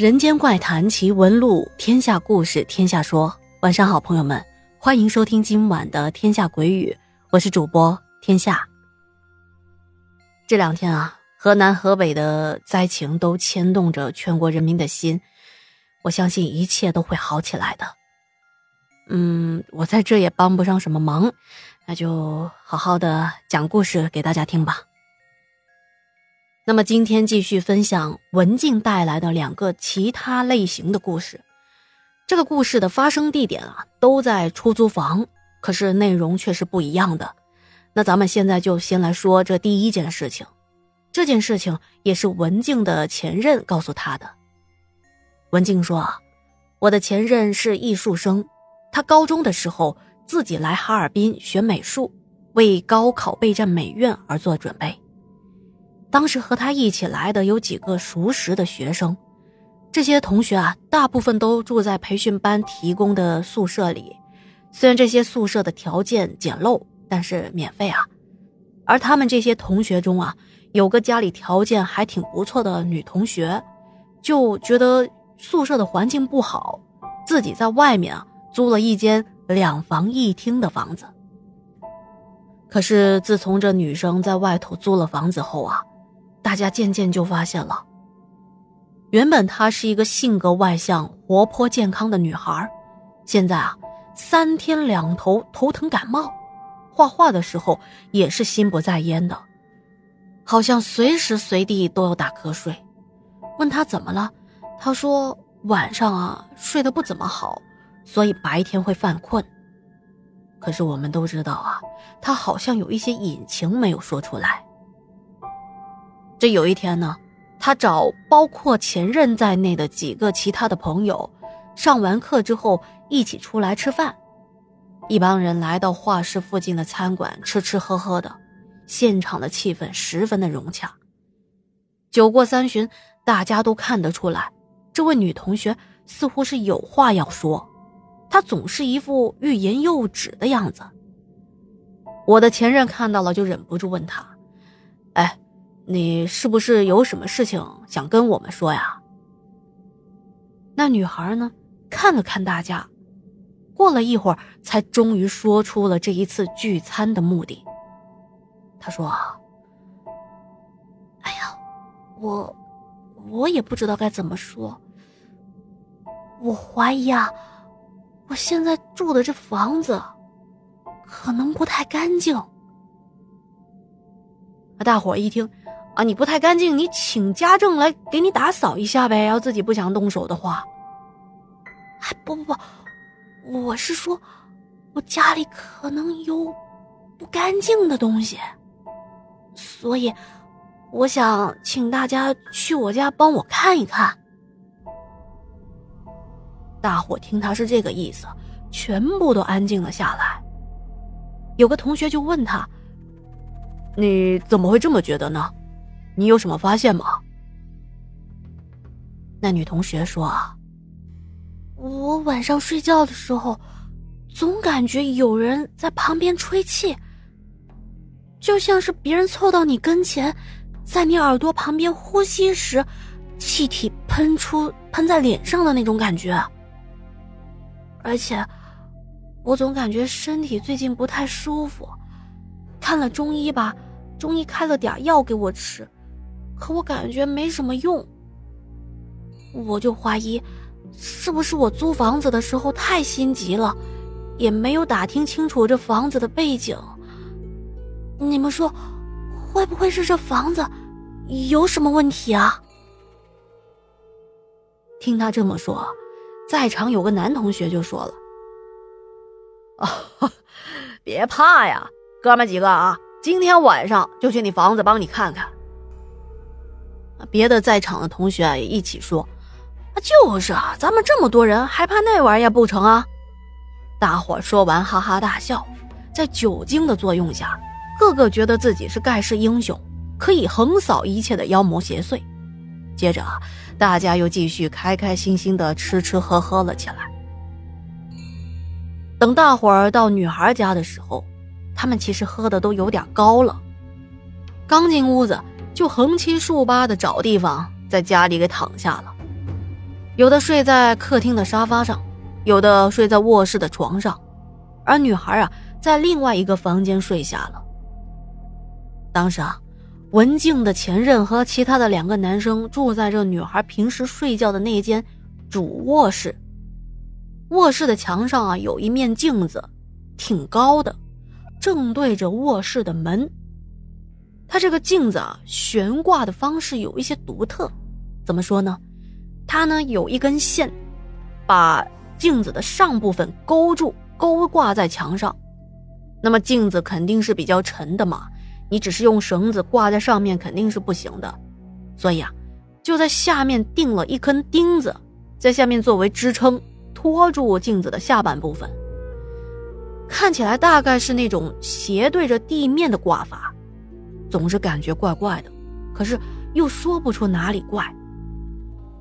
人间怪谈奇闻录，天下故事天下说。晚上好，朋友们，欢迎收听今晚的《天下鬼语》，我是主播天下。这两天啊，河南河北的灾情都牵动着全国人民的心，我相信一切都会好起来的。嗯，我在这也帮不上什么忙，那就好好的讲故事给大家听吧。那么今天继续分享文静带来的两个其他类型的故事。这个故事的发生地点啊都在出租房，可是内容却是不一样的。那咱们现在就先来说这第一件事情。这件事情也是文静的前任告诉他的。文静说：“啊，我的前任是艺术生，他高中的时候自己来哈尔滨学美术，为高考备战美院而做准备。”当时和他一起来的有几个熟识的学生，这些同学啊，大部分都住在培训班提供的宿舍里。虽然这些宿舍的条件简陋，但是免费啊。而他们这些同学中啊，有个家里条件还挺不错的女同学，就觉得宿舍的环境不好，自己在外面啊租了一间两房一厅的房子。可是自从这女生在外头租了房子后啊，大家渐渐就发现了，原本她是一个性格外向、活泼健康的女孩，现在啊，三天两头头疼感冒，画画的时候也是心不在焉的，好像随时随地都要打瞌睡。问她怎么了，她说晚上啊睡得不怎么好，所以白天会犯困。可是我们都知道啊，她好像有一些隐情没有说出来。这有一天呢，他找包括前任在内的几个其他的朋友，上完课之后一起出来吃饭。一帮人来到画室附近的餐馆吃吃喝喝的，现场的气氛十分的融洽。酒过三巡，大家都看得出来，这位女同学似乎是有话要说，她总是一副欲言又止的样子。我的前任看到了，就忍不住问他：“哎。”你是不是有什么事情想跟我们说呀？那女孩呢？看了看大家，过了一会儿，才终于说出了这一次聚餐的目的。她说：“哎呀，我我也不知道该怎么说。我怀疑啊，我现在住的这房子可能不太干净。”大伙一听。你不太干净，你请家政来给你打扫一下呗。要自己不想动手的话，不不不，我是说，我家里可能有不干净的东西，所以我想请大家去我家帮我看一看。大伙听他是这个意思，全部都安静了下来。有个同学就问他：“你怎么会这么觉得呢？”你有什么发现吗？那女同学说：“啊，我晚上睡觉的时候，总感觉有人在旁边吹气，就像是别人凑到你跟前，在你耳朵旁边呼吸时，气体喷出喷在脸上的那种感觉。而且，我总感觉身体最近不太舒服，看了中医吧，中医开了点药给我吃。”可我感觉没什么用，我就怀疑，是不是我租房子的时候太心急了，也没有打听清楚这房子的背景。你们说，会不会是这房子有什么问题啊？听他这么说，在场有个男同学就说了：“啊，别怕呀，哥们几个啊，今天晚上就去你房子帮你看看。”别的在场的同学也一起说：“啊，就是啊，咱们这么多人，还怕那玩意儿不成啊？”大伙说完哈哈大笑。在酒精的作用下，个个觉得自己是盖世英雄，可以横扫一切的妖魔邪祟。接着啊，大家又继续开开心心的吃吃喝喝了起来。等大伙儿到女孩家的时候，他们其实喝的都有点高了。刚进屋子。就横七竖八的找地方，在家里给躺下了。有的睡在客厅的沙发上，有的睡在卧室的床上，而女孩啊，在另外一个房间睡下了。当时啊，文静的前任和其他的两个男生住在这女孩平时睡觉的那间主卧室。卧室的墙上啊，有一面镜子，挺高的，正对着卧室的门。它这个镜子啊，悬挂的方式有一些独特，怎么说呢？它呢有一根线，把镜子的上部分勾住，勾挂在墙上。那么镜子肯定是比较沉的嘛，你只是用绳子挂在上面肯定是不行的，所以啊，就在下面钉了一根钉子，在下面作为支撑。托住镜子的下半部分，看起来大概是那种斜对着地面的挂法，总是感觉怪怪的，可是又说不出哪里怪。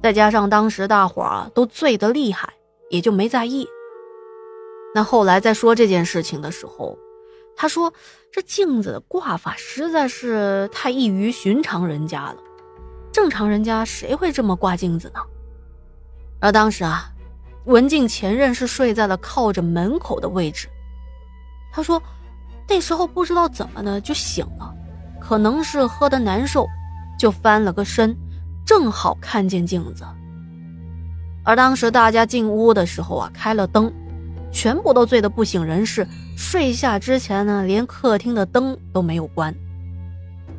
再加上当时大伙儿都醉得厉害，也就没在意。那后来在说这件事情的时候，他说这镜子的挂法实在是太异于寻常人家了，正常人家谁会这么挂镜子呢？而当时啊。文静前任是睡在了靠着门口的位置，他说，那时候不知道怎么的就醒了，可能是喝的难受，就翻了个身，正好看见镜子。而当时大家进屋的时候啊，开了灯，全部都醉得不省人事。睡下之前呢，连客厅的灯都没有关，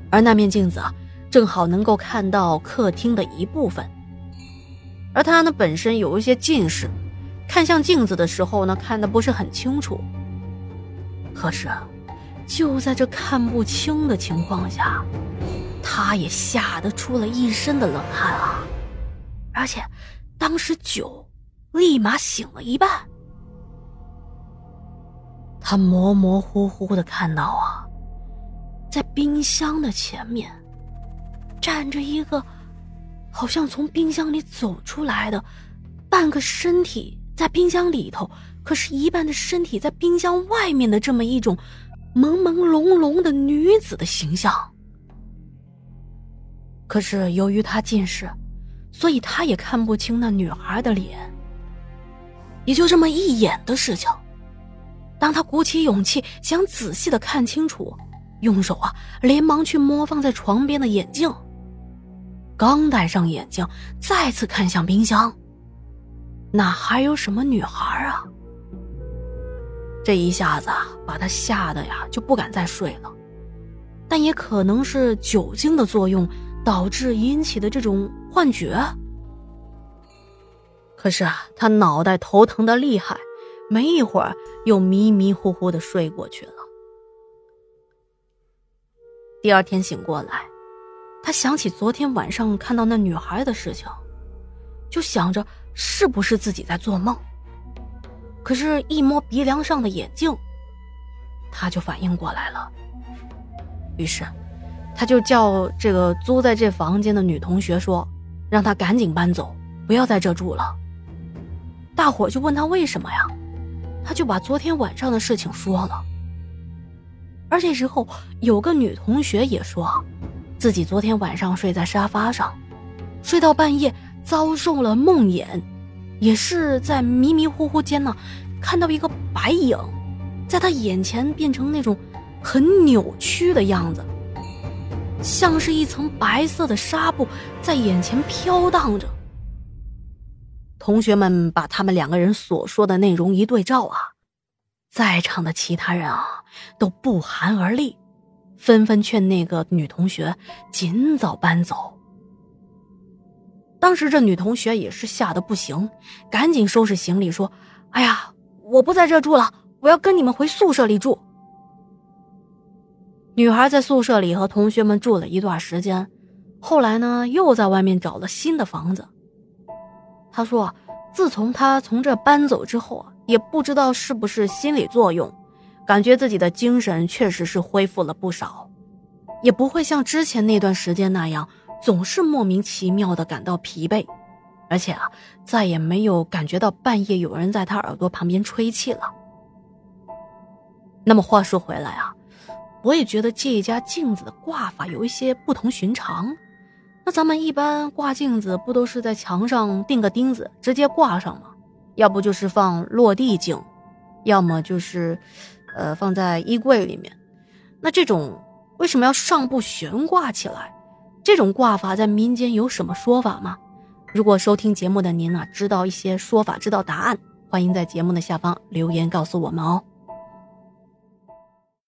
而那面镜子啊，正好能够看到客厅的一部分。而他呢，本身有一些近视，看向镜子的时候呢，看的不是很清楚。可是，就在这看不清的情况下，他也吓得出了一身的冷汗啊！而且，当时酒立马醒了一半。他模模糊糊的看到啊，在冰箱的前面站着一个。好像从冰箱里走出来的，半个身体在冰箱里头，可是一半的身体在冰箱外面的这么一种朦朦胧胧的女子的形象。可是由于他近视，所以他也看不清那女孩的脸。也就这么一眼的事情，当他鼓起勇气想仔细的看清楚，用手啊连忙去摸放在床边的眼镜。刚戴上眼镜，再次看向冰箱，哪还有什么女孩啊？这一下子，把他吓得呀，就不敢再睡了。但也可能是酒精的作用导致引起的这种幻觉。可是啊，他脑袋头疼的厉害，没一会儿又迷迷糊糊的睡过去了。第二天醒过来。他想起昨天晚上看到那女孩的事情，就想着是不是自己在做梦。可是，一摸鼻梁上的眼镜，他就反应过来了。于是，他就叫这个租在这房间的女同学说：“让她赶紧搬走，不要在这住了。”大伙就问他为什么呀？他就把昨天晚上的事情说了。而这时候，有个女同学也说。自己昨天晚上睡在沙发上，睡到半夜遭受了梦魇，也是在迷迷糊糊间呢，看到一个白影，在他眼前变成那种很扭曲的样子，像是一层白色的纱布在眼前飘荡着。同学们把他们两个人所说的内容一对照啊，在场的其他人啊都不寒而栗。纷纷劝那个女同学尽早搬走。当时这女同学也是吓得不行，赶紧收拾行李说：“哎呀，我不在这住了，我要跟你们回宿舍里住。”女孩在宿舍里和同学们住了一段时间，后来呢，又在外面找了新的房子。她说：“自从她从这搬走之后，也不知道是不是心理作用。”感觉自己的精神确实是恢复了不少，也不会像之前那段时间那样总是莫名其妙的感到疲惫，而且啊，再也没有感觉到半夜有人在他耳朵旁边吹气了。那么话说回来啊，我也觉得这一家镜子的挂法有一些不同寻常，那咱们一般挂镜子不都是在墙上钉个钉子直接挂上吗？要不就是放落地镜，要么就是，呃，放在衣柜里面。那这种为什么要上部悬挂起来？这种挂法在民间有什么说法吗？如果收听节目的您呢，知道一些说法，知道答案，欢迎在节目的下方留言告诉我们哦。